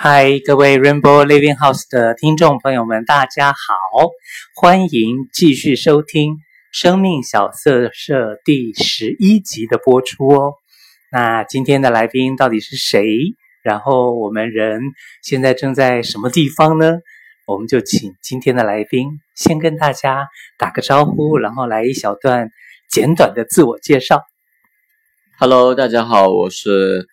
嗨，各位 Rainbow Living House 的听众朋友们，大家好，欢迎继续收听《生命小色舍》第十一集的播出哦。那今天的来宾到底是谁？然后我们人现在正在什么地方呢？我们就请今天的来宾先跟大家打个招呼，然后来一小段简短的自我介绍。Hello，大家好，我是。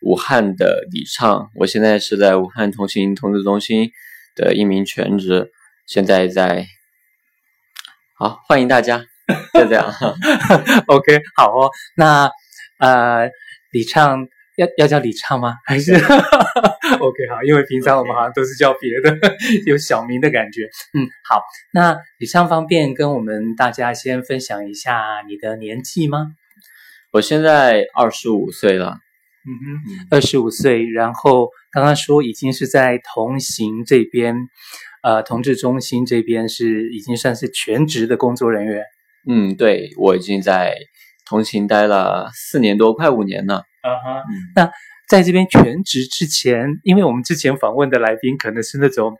武汉的李畅，我现在是在武汉同行同志中心的一名全职，现在在，好，欢迎大家，就这样，OK，好哦，那呃，李畅要要叫李畅吗？还是 OK 好，因为平常我们好像都是叫别的 有小名的感觉，嗯，好，那李畅方便跟我们大家先分享一下你的年纪吗？我现在二十五岁了。嗯哼，二十五岁，然后刚刚说已经是在同行这边，呃，同志中心这边是已经算是全职的工作人员。嗯，对，我已经在同行待了四年多，快五年了。啊哈，那在这边全职之前，因为我们之前访问的来宾可能是那种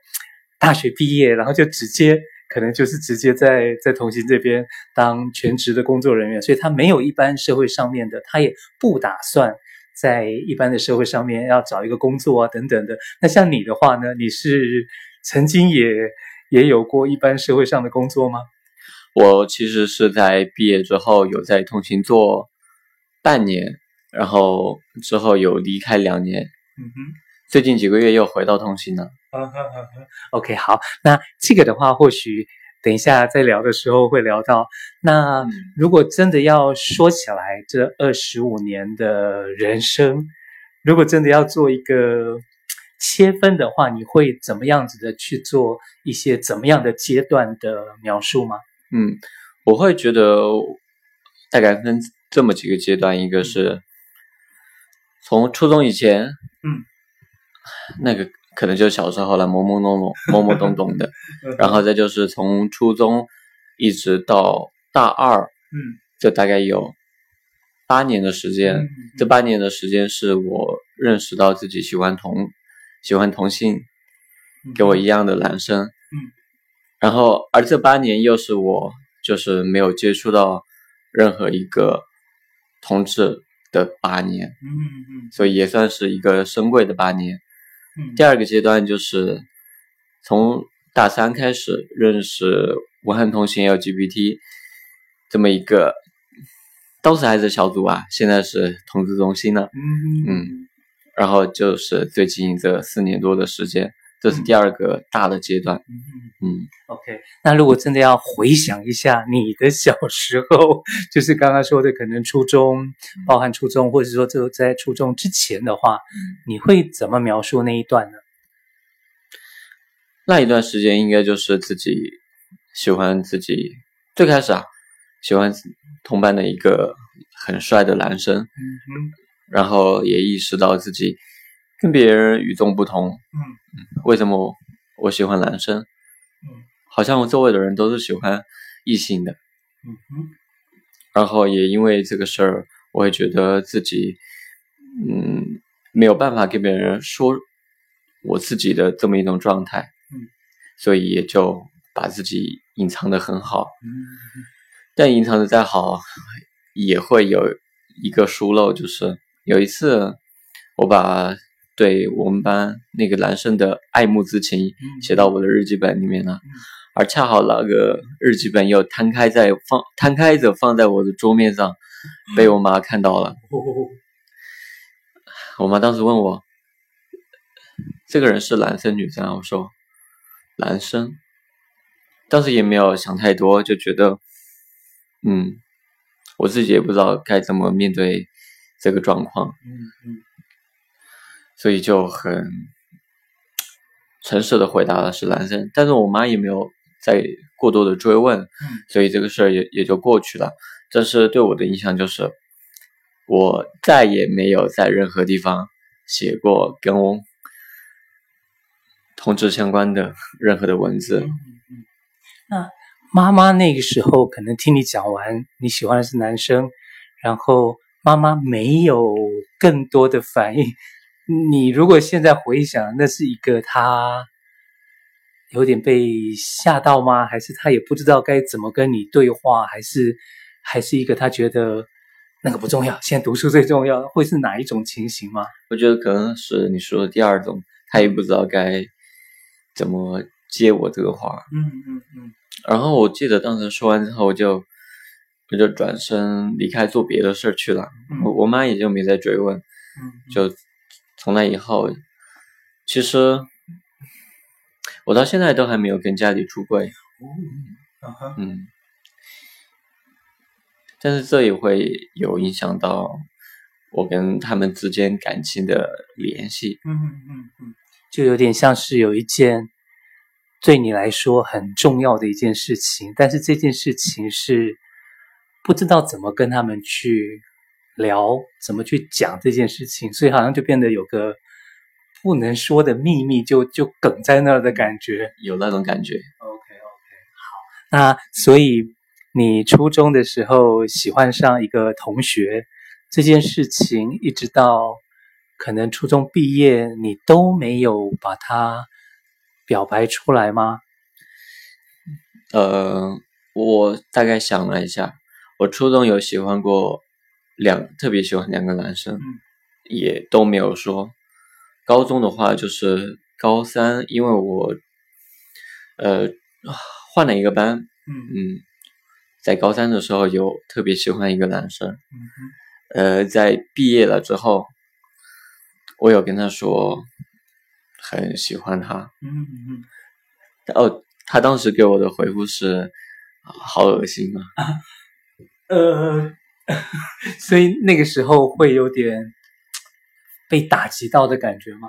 大学毕业，然后就直接可能就是直接在在同行这边当全职的工作人员，所以他没有一般社会上面的，他也不打算。在一般的社会上面要找一个工作啊，等等的。那像你的话呢？你是曾经也也有过一般社会上的工作吗？我其实是在毕业之后有在通勤做半年，然后之后有离开两年。嗯哼，最近几个月又回到同行了。嗯哼嗯哼。OK，好，那这个的话或许。等一下，在聊的时候会聊到。那如果真的要说起来，这二十五年的人生，如果真的要做一个切分的话，你会怎么样子的去做一些怎么样的阶段的描述吗？嗯，我会觉得大概分这么几个阶段，一个是从初中以前，嗯，那个。可能就小时候了，懵懵懂懂、懵懵懂懂的，然后再就是从初中一直到大二，嗯，就大概有八年的时间。嗯、这八年的时间是我认识到自己喜欢同喜欢同性，跟我一样的男生，嗯，然后而这八年又是我就是没有接触到任何一个同志的八年，嗯嗯，所以也算是一个珍贵的八年。第二个阶段就是从大三开始认识武汉同行 LGBT 这么一个当时还是小组啊，现在是同志中心了，嗯嗯，然后就是最近这四年多的时间，这是第二个大的阶段，嗯嗯，OK，那如果真的要回想一下你的小时候，就是刚刚说的可能初中，包含初中，或者说就在初中之前的话，你会怎么描述那一段呢？那一段时间应该就是自己喜欢自己，最开始啊，喜欢同班的一个很帅的男生，嗯哼，然后也意识到自己跟别人与众不同，嗯，为什么我，喜欢男生？嗯，好像我周围的人都是喜欢异性的，嗯哼，然后也因为这个事儿，我也觉得自己，嗯，没有办法跟别人说我自己的这么一种状态。所以也就把自己隐藏的很好，但隐藏的再好，也会有一个疏漏，就是有一次我把对我们班那个男生的爱慕之情写到我的日记本里面了，而恰好那个日记本又摊开在放摊开着放在我的桌面上，被我妈看到了。我妈当时问我，这个人是男生女生啊？我说。男生，当时也没有想太多，就觉得，嗯，我自己也不知道该怎么面对这个状况，嗯嗯，所以就很诚实的回答了是男生，但是我妈也没有再过多的追问，嗯，所以这个事儿也也就过去了。这是对我的印象，就是我再也没有在任何地方写过跟我。同志相关的任何的文字。那妈妈那个时候可能听你讲完你喜欢的是男生，然后妈妈没有更多的反应。你如果现在回想，那是一个他有点被吓到吗？还是他也不知道该怎么跟你对话？还是还是一个他觉得那个不重要，现在读书最重要？会是哪一种情形吗？我觉得可能是你说的第二种，他也不知道该怎么接我这个话。嗯嗯嗯。然后我记得当时说完之后，我就我就转身离开做别的事儿去了。嗯、我我妈也就没再追问。嗯，就从那以后，其实我到现在都还没有跟家里出柜。嗯，嗯，但是这也会有影响到我跟他们之间感情的联系。嗯嗯嗯，就有点像是有一件。对你来说很重要的一件事情，但是这件事情是不知道怎么跟他们去聊，怎么去讲这件事情，所以好像就变得有个不能说的秘密就，就就梗在那儿的感觉，有那种感觉。OK OK，好，那所以你初中的时候喜欢上一个同学，这件事情一直到可能初中毕业，你都没有把他。表白出来吗？呃，我大概想了一下，我初中有喜欢过两，特别喜欢两个男生，嗯、也都没有说。高中的话就是高三，因为我呃换了一个班，嗯嗯，在高三的时候有特别喜欢一个男生，嗯呃，在毕业了之后，我有跟他说。很喜欢他，嗯嗯，哦，他当时给我的回复是，好恶心啊，呃，所以那个时候会有点被打击到的感觉吗？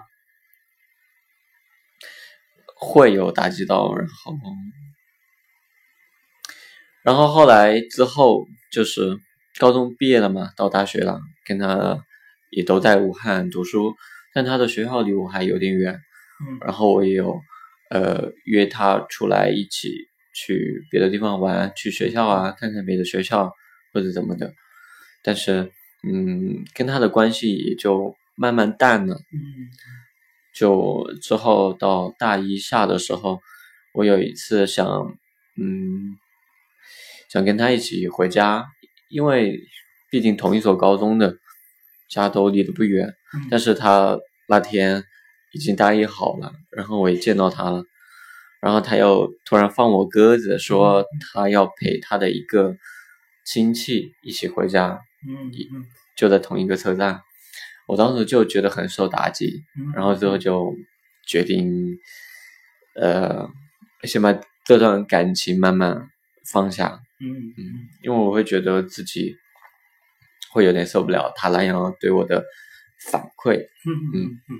会有打击到，然后，然后后来之后就是高中毕业了嘛，到大学了，跟他也都在武汉读书，但他的学校离我还有点远。然后我也有，呃，约他出来一起去别的地方玩，去学校啊，看看别的学校或者怎么的，但是，嗯，跟他的关系也就慢慢淡了。嗯，就之后到大一下的时候，我有一次想，嗯，想跟他一起回家，因为毕竟同一所高中的，家都离得不远，但是他那天。已经答应好了，然后我也见到他了，然后他又突然放我鸽子，说他要陪他的一个亲戚一起回家，嗯，就在同一个车站，我当时就觉得很受打击，然后之后就决定，呃，先把这段感情慢慢放下，嗯嗯，因为我会觉得自己会有点受不了他那样对我的反馈，嗯嗯嗯。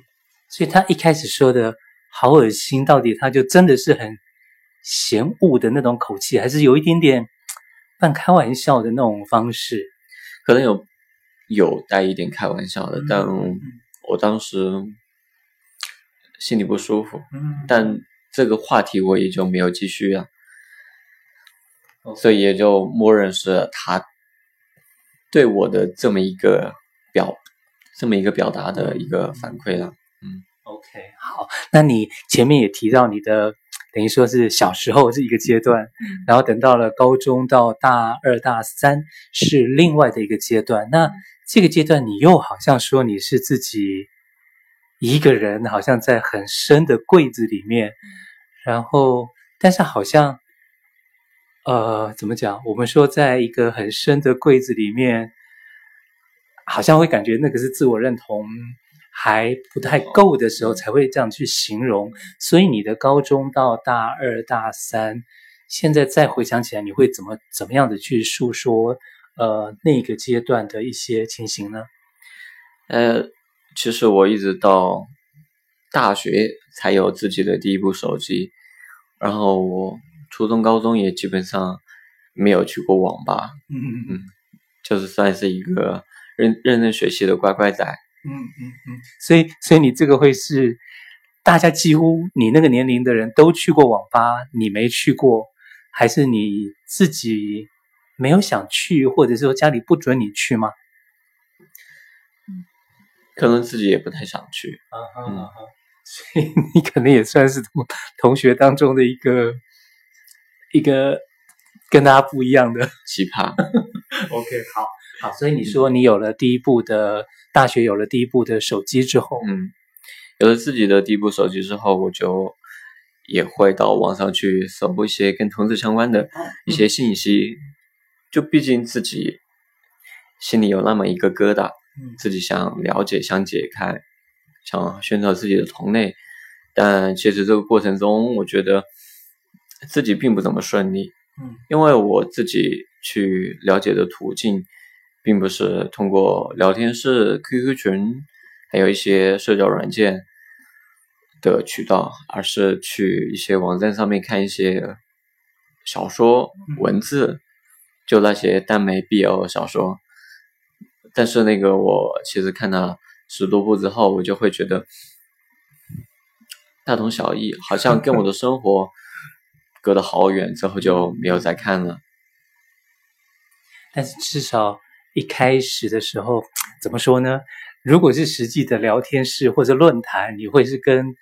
所以他一开始说的好恶心，到底他就真的是很嫌恶的那种口气，还是有一点点半开玩笑的那种方式？可能有有带一点开玩笑的，嗯、但我当时心里不舒服。嗯，但这个话题我也就没有继续了，嗯、所以也就默认是他对我的这么一个表，这么一个表达的一个反馈了。嗯，OK，好，那你前面也提到你的等于说是小时候是一个阶段，嗯，然后等到了高中到大二大三是另外的一个阶段。那这个阶段你又好像说你是自己一个人，好像在很深的柜子里面，然后但是好像呃怎么讲？我们说在一个很深的柜子里面，好像会感觉那个是自我认同。还不太够的时候才会这样去形容，所以你的高中到大二大三，现在再回想起来，你会怎么怎么样的去诉说呃那个阶段的一些情形呢？呃，其实我一直到大学才有自己的第一部手机，然后我初中高中也基本上没有去过网吧，嗯嗯嗯，就是算是一个认认真学习的乖乖仔。嗯嗯嗯，所以所以你这个会是大家几乎你那个年龄的人都去过网吧，你没去过，还是你自己没有想去，或者是说家里不准你去吗？可能自己也不太想去。啊哈啊哈，所以你可能也算是同同学当中的一个一个跟大家不一样的奇葩。OK，好，好，所以你说你有了第一部的大学，有了第一部的手机之后，嗯，有了自己的第一部手机之后，我就也会到网上去搜一些跟同志相关的一些信息，嗯、就毕竟自己心里有那么一个疙瘩，嗯、自己想了解、想解开、想寻找自己的同类，但其实这个过程中，我觉得自己并不怎么顺利，嗯，因为我自己。去了解的途径，并不是通过聊天室、QQ 群，还有一些社交软件的渠道，而是去一些网站上面看一些小说文字，就那些耽美 BL 小说。但是那个我其实看了十多部之后，我就会觉得大同小异，好像跟我的生活隔得好远，之后就没有再看了。但是至少一开始的时候，怎么说呢？如果是实际的聊天室或者论坛，你会是跟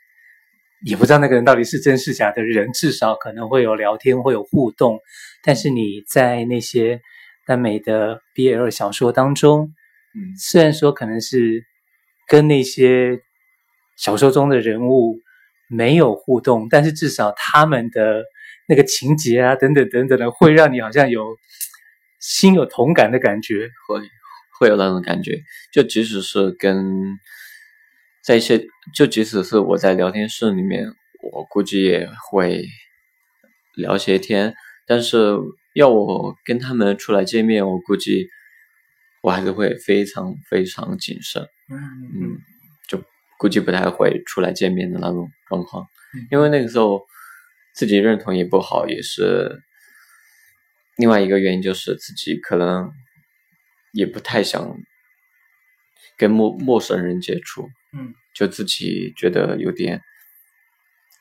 也不知道那个人到底是真是假的人，至少可能会有聊天，会有互动。但是你在那些耽美的 BL 小说当中，嗯，虽然说可能是跟那些小说中的人物没有互动，但是至少他们的那个情节啊，等等等等的，会让你好像有。心有同感的感觉，会会有那种感觉。就即使是跟在一些，就即使是我在聊天室里面，我估计也会聊些天。但是要我跟他们出来见面，我估计我还是会非常非常谨慎。嗯嗯，就估计不太会出来见面的那种状况，因为那个时候自己认同也不好，也是。另外一个原因就是自己可能也不太想跟陌陌生人接触，嗯，就自己觉得有点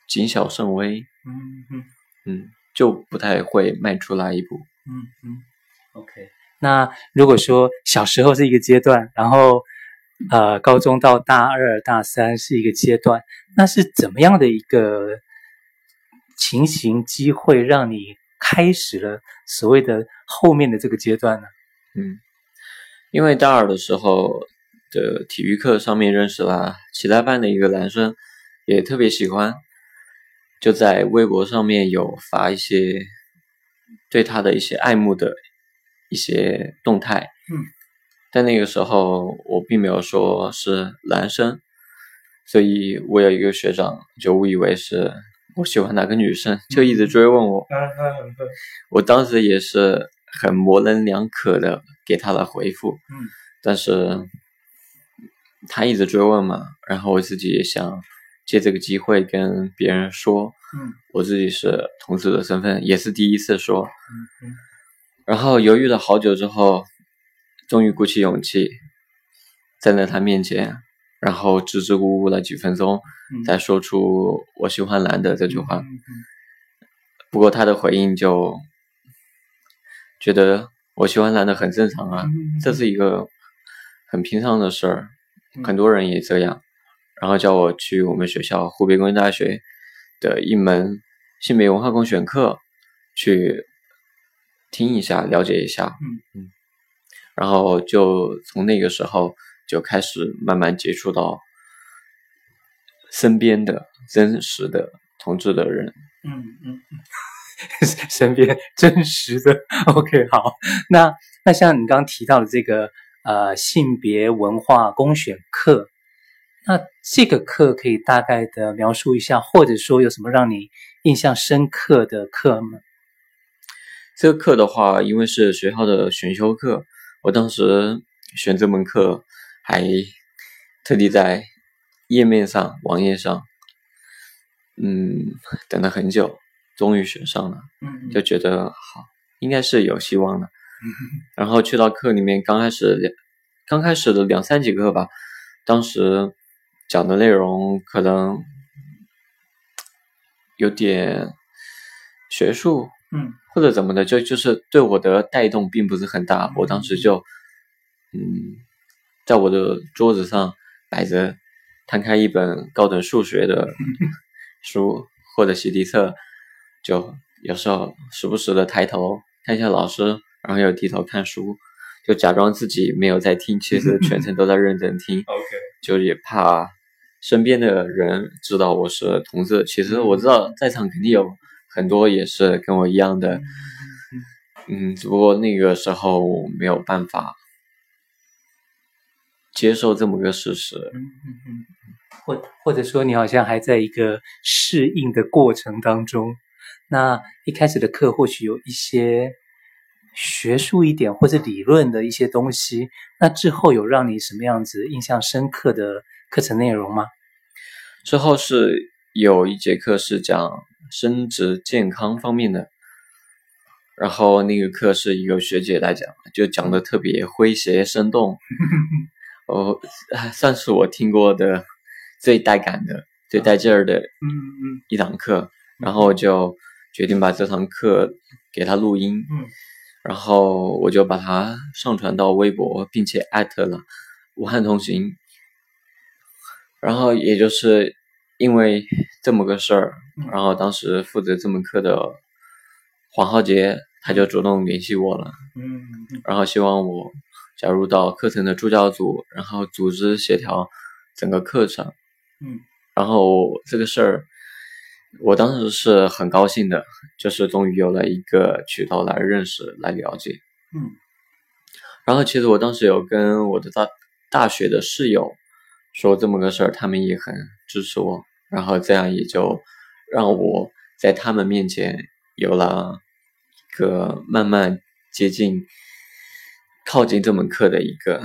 谨小慎微，嗯嗯嗯，就不太会迈出那一步，嗯嗯，OK。那如果说小时候是一个阶段，然后呃，高中到大二、大三是一个阶段，那是怎么样的一个情形机会让你开始了所谓的后面的这个阶段呢？嗯，因为大二的时候的体育课上面认识了其他班的一个男生，也特别喜欢，就在微博上面有发一些对他的一些爱慕的一些动态。嗯，但那个时候我并没有说是男生，所以我有一个学长就误以为是。我喜欢哪个女生，就一直追问我。我当时也是很模棱两可的给他的回复。但是他一直追问嘛，然后我自己也想借这个机会跟别人说，我自己是同事的身份，也是第一次说。然后犹豫了好久之后，终于鼓起勇气站在他面前。然后支支吾吾了几分钟，才说出“我喜欢男的”这句话。不过他的回应就觉得我喜欢男的很正常啊，这是一个很平常的事儿，很多人也这样。然后叫我去我们学校湖北工业大学的一门性别文化公选课去听一下，了解一下。嗯嗯。然后就从那个时候。就开始慢慢接触到身边的真实的同志的人，嗯嗯嗯，身边真实的，OK，好，那那像你刚刚提到的这个呃性别文化公选课，那这个课可以大概的描述一下，或者说有什么让你印象深刻的课吗？这个课的话，因为是学校的选修课，我当时选这门课。还特地在页面上、网页上，嗯，等了很久，终于选上了，嗯，就觉得好，应该是有希望的。嗯，然后去到课里面，刚开始两，刚开始的两三节课吧，当时讲的内容可能有点学术，嗯，或者怎么的，就就是对我的带动并不是很大，我当时就，嗯。在我的桌子上摆着，摊开一本高等数学的书或者习题册，就有时候时不时的抬头看一下老师，然后又低头看书，就假装自己没有在听，其实全程都在认真听。OK，就也怕身边的人知道我是同志。其实我知道在场肯定有很多也是跟我一样的，嗯，只不过那个时候没有办法。接受这么个事实，嗯嗯嗯，或或者说你好像还在一个适应的过程当中。那一开始的课或许有一些学术一点或者理论的一些东西，那之后有让你什么样子印象深刻的课程内容吗？之后是有一节课是讲生殖健康方面的，然后那个课是一个学姐来讲，就讲的特别诙谐生动。哦，算是我听过的最带感的、最带劲儿的，嗯嗯，一堂课，嗯嗯、然后就决定把这堂课给他录音，嗯，然后我就把它上传到微博，并且艾特了武汉同行，然后也就是因为这么个事儿，嗯、然后当时负责这门课的黄浩杰他就主动联系我了，然后希望我。加入到课程的助教组，然后组织协调整个课程。嗯，然后这个事儿，我当时是很高兴的，就是终于有了一个渠道来认识、来了解。嗯，然后其实我当时有跟我的大大学的室友说这么个事儿，他们也很支持我，然后这样也就让我在他们面前有了一个慢慢接近。靠近这门课的一个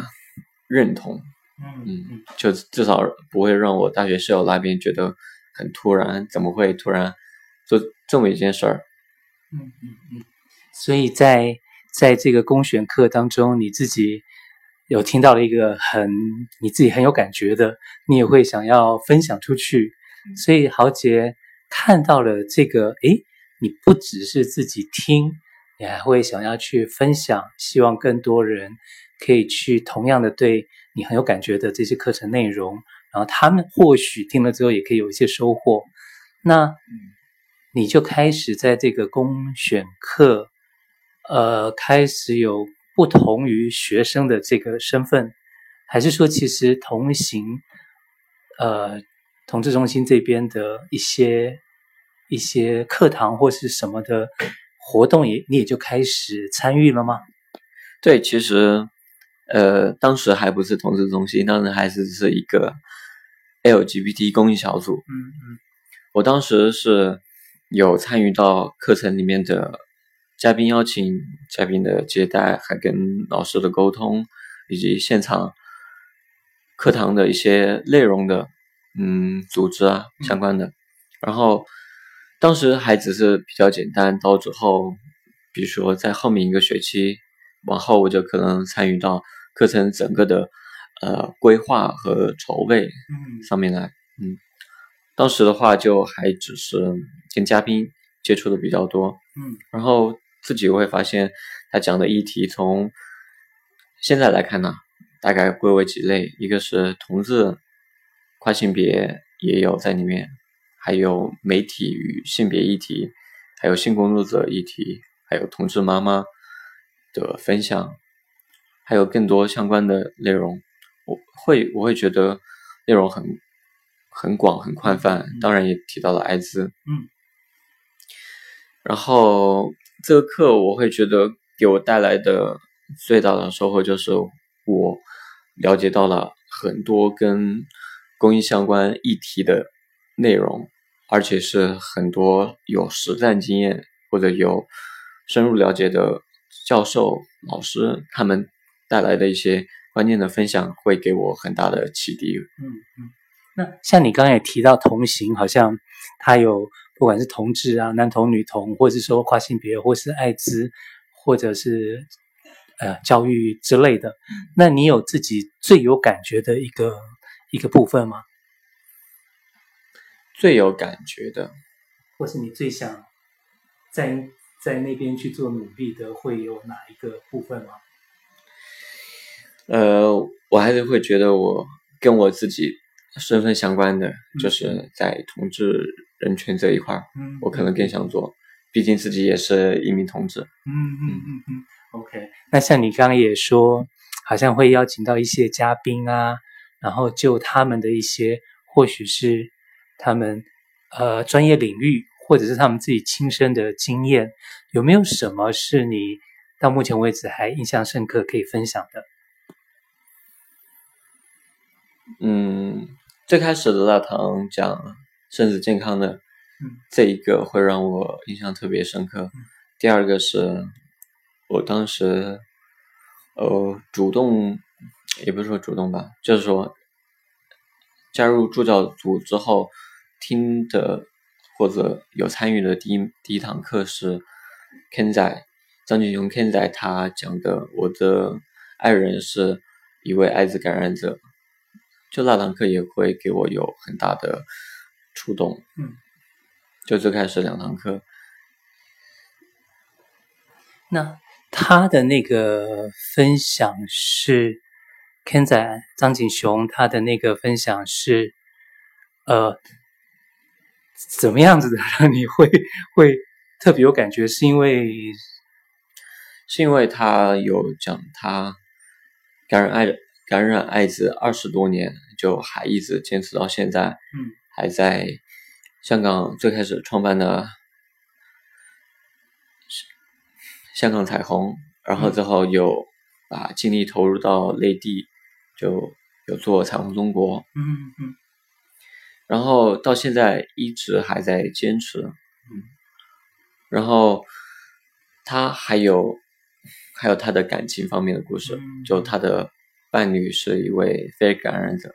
认同，嗯嗯，就至少不会让我大学室友那边觉得很突然，怎么会突然做这么一件事儿？嗯嗯嗯。所以在在这个公选课当中，你自己有听到了一个很你自己很有感觉的，你也会想要分享出去。所以豪杰看到了这个，诶，你不只是自己听。你还会想要去分享，希望更多人可以去同样的对你很有感觉的这些课程内容，然后他们或许听了之后也可以有一些收获。那你就开始在这个公选课，呃，开始有不同于学生的这个身份，还是说其实同行，呃，同志中心这边的一些一些课堂或是什么的？活动也你也就开始参与了吗？对，其实，呃，当时还不是同志中心，当时还是是一个 LGBT 公益小组。嗯嗯，我当时是有参与到课程里面的嘉宾邀请、嘉宾的接待，还跟老师的沟通，以及现场课堂的一些内容的，嗯，组织啊相关的，嗯、然后。当时还只是比较简单，到之后，比如说在后面一个学期往后，我就可能参与到课程整个的呃规划和筹备上面来。嗯，当时的话就还只是跟嘉宾接触的比较多。嗯，然后自己会发现他讲的议题从现在来看呢，大概归为几类，一个是同志、跨性别也有在里面。还有媒体与性别议题，还有性工作者议题，还有同志妈妈的分享，还有更多相关的内容。我会我会觉得内容很很广很宽泛，当然也提到了艾滋。嗯。然后这个课我会觉得给我带来的最大的收获就是我了解到了很多跟公益相关议题的内容。而且是很多有实战经验或者有深入了解的教授、老师，他们带来的一些关键的分享，会给我很大的启迪。嗯嗯。那像你刚刚也提到同行，好像他有不管是同志啊、男同、女同，或者是说跨性别，或是艾滋，或者是呃教育之类的。那你有自己最有感觉的一个一个部分吗？最有感觉的，或是你最想在在那边去做努力的，会有哪一个部分吗？呃，我还是会觉得我跟我自己身份相关的，嗯、就是在同志人权这一块，嗯，我可能更想做，毕竟自己也是一名同志。嗯嗯嗯嗯。OK，那像你刚刚也说，好像会邀请到一些嘉宾啊，然后就他们的一些，或许是他们呃专业领域，或者是他们自己亲身的经验，有没有什么是你到目前为止还印象深刻可以分享的？嗯，最开始的大堂讲生殖健康的，嗯，这一个会让我印象特别深刻。嗯，第二个是。我当时，呃，主动，也不是说主动吧，就是说，加入助教组之后，听的或者有参与的第一第一堂课是 Ken 仔张景雄 Ken 仔他讲的，我的爱人是一位艾滋感染者，就那堂课也会给我有很大的触动，嗯，就最开始两堂课，那。他的那个分享是 Ken 仔张景雄，他的那个分享是，呃，怎么样子的让你会 会特别有感觉？是因为是因为他有讲他感染艾感染艾滋二十多年，就还一直坚持到现在，嗯，还在香港最开始创办的。香港彩虹，然后之后有把精力投入到内地，就有做彩虹中国，嗯嗯，然后到现在一直还在坚持，嗯，然后他还有还有他的感情方面的故事，就他的伴侣是一位非感染者，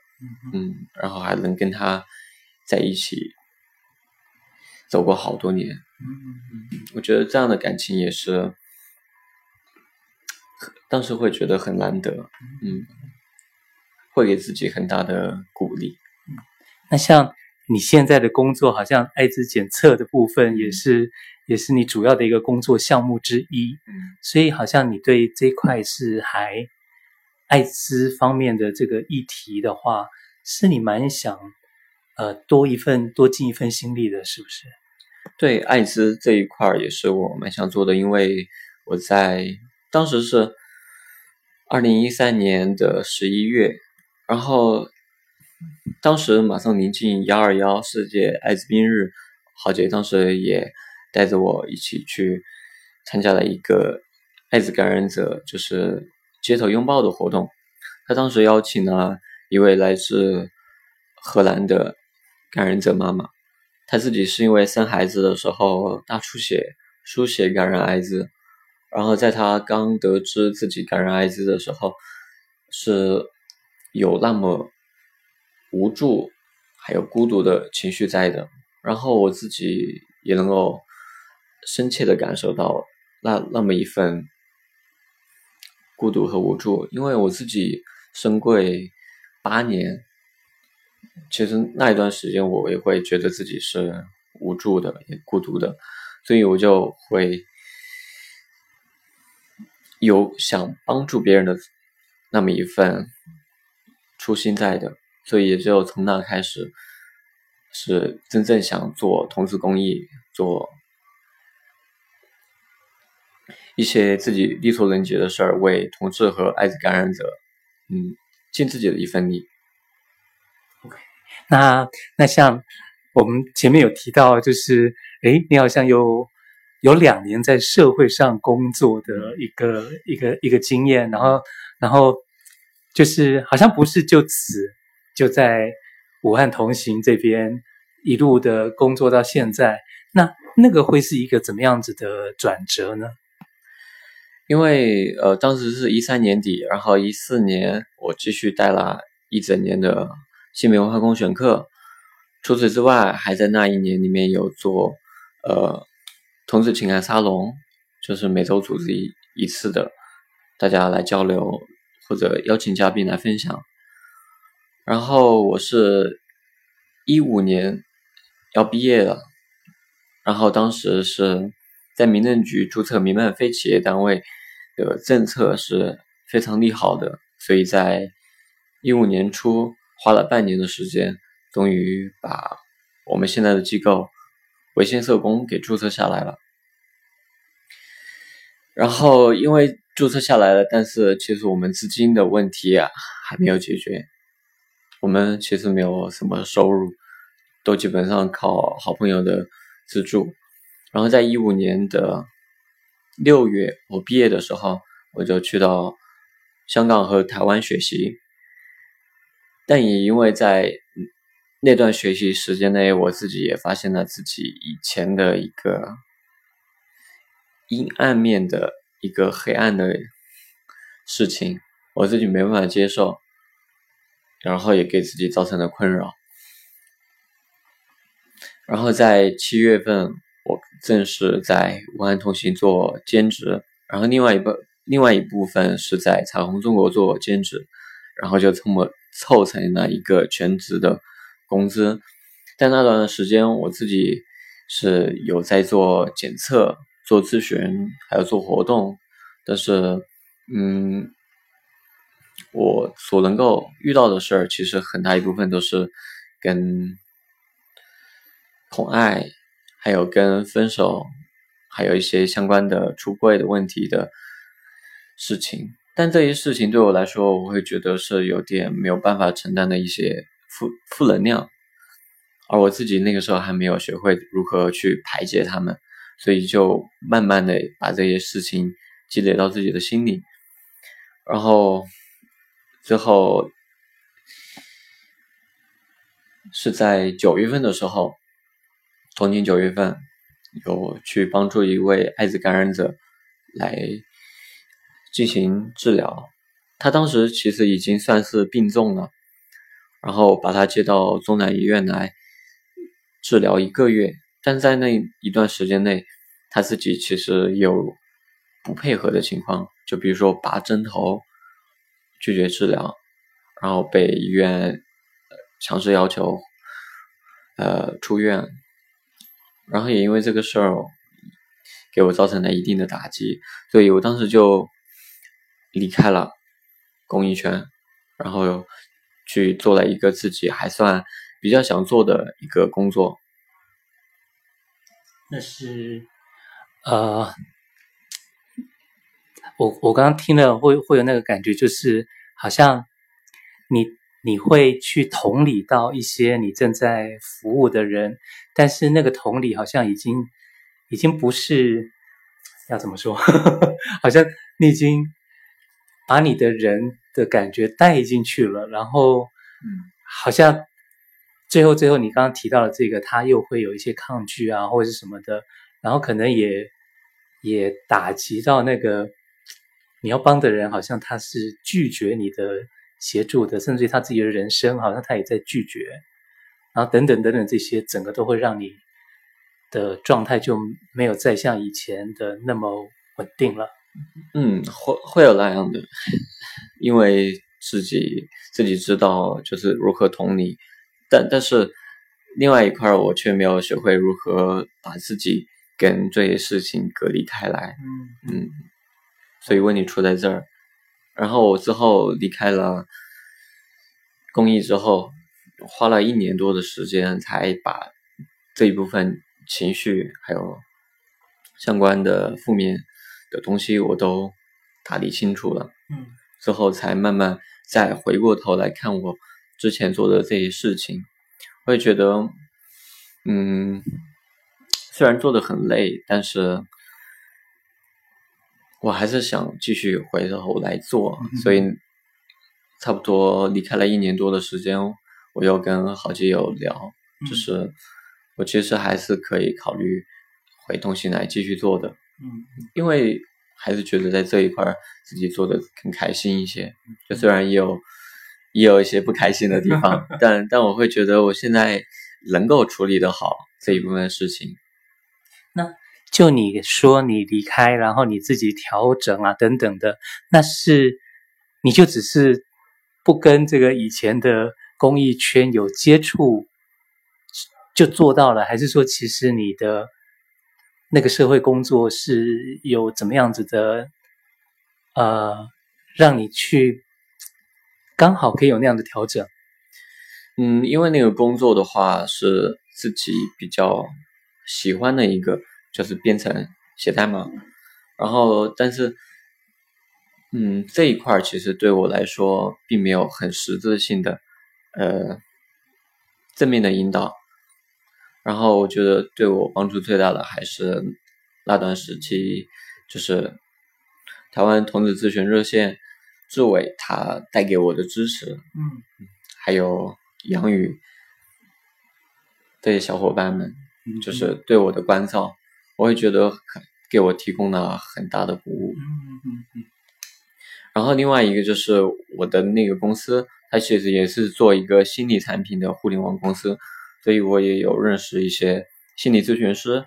嗯，然后还能跟他在一起走过好多年，嗯嗯，我觉得这样的感情也是。当时会觉得很难得，嗯，会给自己很大的鼓励。那像你现在的工作，好像艾滋检测的部分也是，也是你主要的一个工作项目之一。嗯，所以好像你对这一块是还艾滋方面的这个议题的话，是你蛮想呃多一份多尽一份心力的，是不是？对，艾滋这一块也是我蛮想做的，因为我在当时是。二零一三年的十一月，然后当时马上临近幺二幺世界艾滋病日，郝杰当时也带着我一起去参加了一个艾滋感染者就是街头拥抱的活动。他当时邀请了一位来自荷兰的感染者妈妈，她自己是因为生孩子的时候大出血输血感染艾滋。然后在她刚得知自己感染艾滋的时候，是有那么无助，还有孤独的情绪在的。然后我自己也能够深切的感受到那那么一份孤独和无助，因为我自己深柜八年，其实那一段时间我也会觉得自己是无助的，也孤独的，所以我就会。有想帮助别人的那么一份初心在的，所以也只有从那开始，是真正想做同志公益，做一些自己力所能及的事儿，为同志和艾滋感染者，嗯，尽自己的一份力。那那像我们前面有提到，就是诶，你好像有。有两年在社会上工作的一个一个一个经验，然后然后就是好像不是就此就在武汉同行这边一路的工作到现在，那那个会是一个怎么样子的转折呢？因为呃当时是一三年底，然后一四年我继续带了一整年的性别文化公选课，除此之外还在那一年里面有做呃。同志情感沙龙就是每周组织一一次的，大家来交流或者邀请嘉宾来分享。然后我是一五年要毕业了，然后当时是在民政局注册民办非企业单位的政策是非常利好的，所以在一五年初花了半年的时间，终于把我们现在的机构维新社工给注册下来了。然后因为注册下来了，但是其实我们资金的问题啊还没有解决。我们其实没有什么收入，都基本上靠好朋友的资助。然后在一五年的六月，我毕业的时候，我就去到香港和台湾学习。但也因为在那段学习时间内，我自己也发现了自己以前的一个阴暗面的一个黑暗的事情，我自己没办法接受，然后也给自己造成了困扰。然后在七月份，我正式在武汉同行做兼职，然后另外一部另外一部分是在彩虹中国做兼职，然后就这么凑成了一个全职的工资。但那段时间，我自己是有在做检测、做咨询，还有做活动，但是，嗯，我所能够遇到的事儿，其实很大一部分都是跟恐爱。还有跟分手，还有一些相关的出柜的问题的事情，但这些事情对我来说，我会觉得是有点没有办法承担的一些负负能量，而我自己那个时候还没有学会如何去排解他们，所以就慢慢的把这些事情积累到自己的心里，然后最后是在九月份的时候。同年九月份，有去帮助一位艾滋感染者来进行治疗。他当时其实已经算是病重了，然后把他接到中南医院来治疗一个月。但在那一段时间内，他自己其实有不配合的情况，就比如说拔针头、拒绝治疗，然后被医院强制要求呃出院。然后也因为这个事儿，给我造成了一定的打击，所以我当时就离开了公益圈，然后去做了一个自己还算比较想做的一个工作。那是，呃，我我刚刚听了会会有那个感觉，就是好像你。你会去同理到一些你正在服务的人，但是那个同理好像已经已经不是要怎么说，好像你已经把你的人的感觉带进去了，然后好像最后最后你刚刚提到的这个，他又会有一些抗拒啊，或者是什么的，然后可能也也打击到那个你要帮的人，好像他是拒绝你的。协助的，甚至于他自己的人生，好像他也在拒绝，然后等等等等，这些整个都会让你的状态就没有再像以前的那么稳定了。嗯，会会有那样的，因为自己自己知道就是如何同理，但但是另外一块我却没有学会如何把自己跟这些事情隔离开来。嗯嗯，所以问题出在这儿。然后我之后离开了公益之后，花了一年多的时间才把这一部分情绪还有相关的负面的东西我都打理清楚了。嗯，之后才慢慢再回过头来看我之前做的这些事情，我也觉得，嗯，虽然做的很累，但是。我还是想继续回头来做，所以差不多离开了一年多的时间，我又跟好基友聊，就是我其实还是可以考虑回东兴来继续做的，因为还是觉得在这一块自己做的更开心一些，就虽然也有也有一些不开心的地方，但但我会觉得我现在能够处理的好这一部分事情。那。就你说你离开，然后你自己调整啊等等的，那是你就只是不跟这个以前的公益圈有接触就做到了，还是说其实你的那个社会工作是有怎么样子的呃，让你去刚好可以有那样的调整？嗯，因为那个工作的话是自己比较喜欢的一个，就是编程写代码，然后但是，嗯，这一块其实对我来说并没有很实质性的，呃，正面的引导。然后我觉得对我帮助最大的还是那段时期，就是台湾童子咨询热线志伟他带给我的支持，嗯，还有。杨宇这些小伙伴们，就是对我的关照，我也觉得很给我提供了很大的鼓舞。然后另外一个就是我的那个公司，它其实也是做一个心理产品的互联网公司，所以我也有认识一些心理咨询师，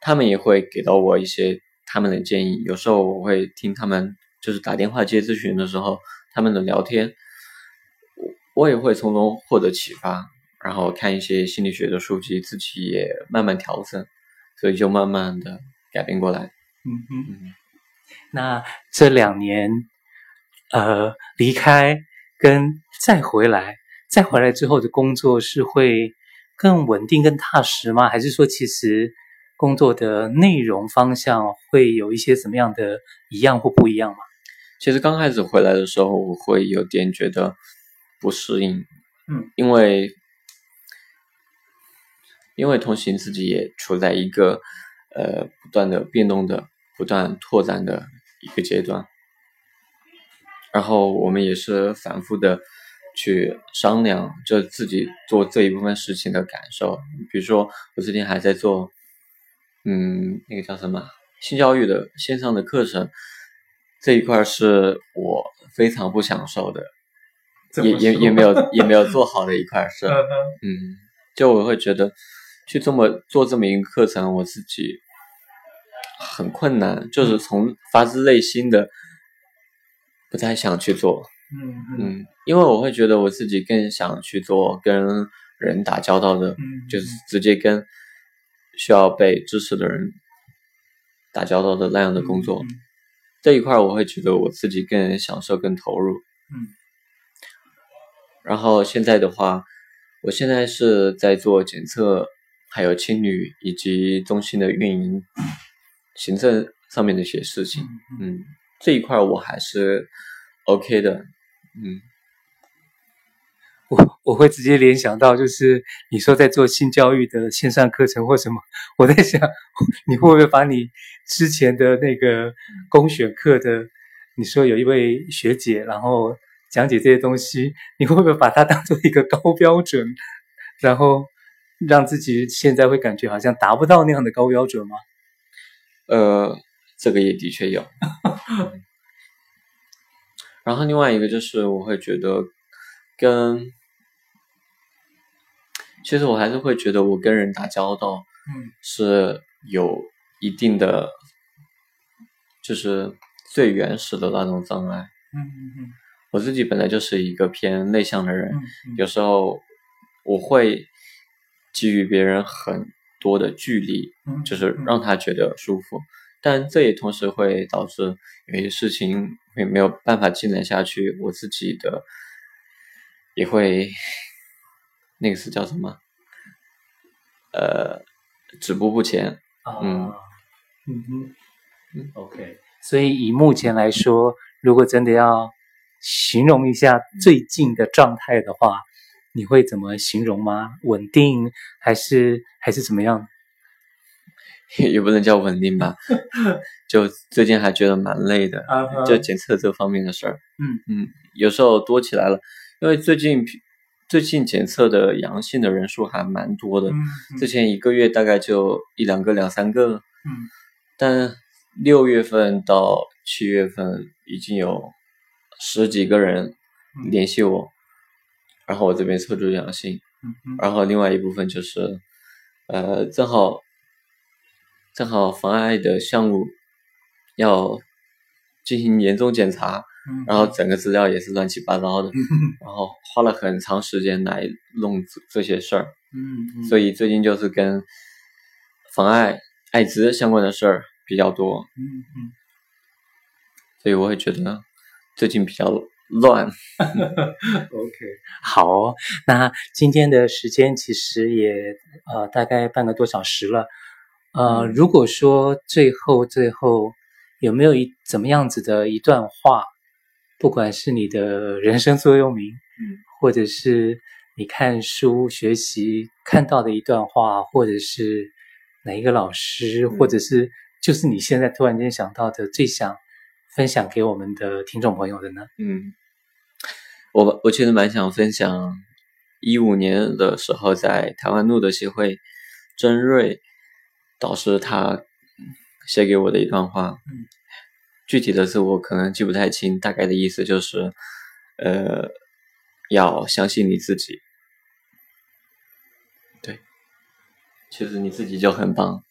他们也会给到我一些他们的建议。有时候我会听他们就是打电话接咨询的时候，他们的聊天。我也会从中获得启发，然后看一些心理学的书籍，自己也慢慢调整，所以就慢慢的改变过来。嗯嗯嗯。那这两年，呃，离开跟再回来，再回来之后的工作是会更稳定、更踏实吗？还是说，其实工作的内容方向会有一些什么样的一样或不一样吗？其实刚开始回来的时候，我会有点觉得。不适应，嗯，因为因为同行自己也处在一个呃不断的变动的、不断拓展的一个阶段，然后我们也是反复的去商量，就自己做这一部分事情的感受。比如说，我最近还在做，嗯，那个叫什么性教育的线上的课程，这一块是我非常不享受的。也也也没有 也没有做好的一块事，嗯，就我会觉得去这么做这么一个课程，我自己很困难，就是从发自内心的不太想去做，嗯嗯，因为我会觉得我自己更想去做跟人打交道的，就是直接跟需要被支持的人打交道的那样的工作，这一块我会觉得我自己更享受、更投入，嗯。然后现在的话，我现在是在做检测，还有青旅以及中心的运营、行政上面的一些事情。嗯，这一块我还是 OK 的。嗯，我我会直接联想到，就是你说在做性教育的线上课程或什么，我在想，你会不会把你之前的那个公选课的，你说有一位学姐，然后。讲解这些东西，你会不会把它当做一个高标准，然后让自己现在会感觉好像达不到那样的高标准吗？呃，这个也的确有。然后另外一个就是，我会觉得跟，其实我还是会觉得我跟人打交道，嗯，是有一定的，就是最原始的那种障碍。嗯嗯嗯。我自己本来就是一个偏内向的人，嗯嗯、有时候我会给予别人很多的距离，嗯、就是让他觉得舒服，嗯、但这也同时会导致有些事情也没有办法进展下去，我自己的也会那个是叫什么？呃，止步不前。啊、嗯嗯嗯嗯，OK。所以以目前来说，如果真的要形容一下最近的状态的话，你会怎么形容吗？稳定还是还是怎么样？也不能叫稳定吧，就最近还觉得蛮累的，就检测这方面的事儿。嗯嗯，有时候多起来了，因为最近最近检测的阳性的人数还蛮多的，之前一个月大概就一两个、两三个。嗯，但六月份到七月份已经有。十几个人联系我，然后我这边测出阳性，然后另外一部分就是，呃，正好正好妨碍的项目要进行年终检查，然后整个资料也是乱七八糟的，然后花了很长时间来弄这些事儿，所以最近就是跟妨碍、艾滋相关的事儿比较多，所以我会觉得。最近比较乱。OK，好哦，那今天的时间其实也呃大概半个多小时了。呃，如果说最后最后有没有一怎么样子的一段话，不管是你的人生座右铭，嗯，或者是你看书学习看到的一段话，或者是哪一个老师，或者是就是你现在突然间想到的最想分享给我们的听众朋友的呢？嗯，我我其实蛮想分享一五年的时候在台湾路德协会曾瑞。导师他写给我的一段话，嗯，具体的字我可能记不太清，大概的意思就是，呃，要相信你自己，对，其实你自己就很棒，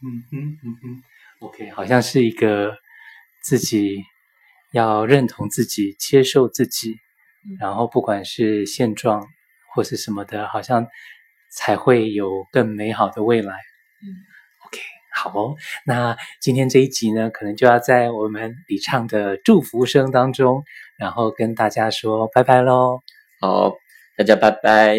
嗯哼嗯哼，OK，好像是一个自己要认同自己、接受自己，然后不管是现状或是什么的，好像才会有更美好的未来，嗯。好哦，那今天这一集呢，可能就要在我们李畅的祝福声当中，然后跟大家说拜拜喽。好，大家拜拜。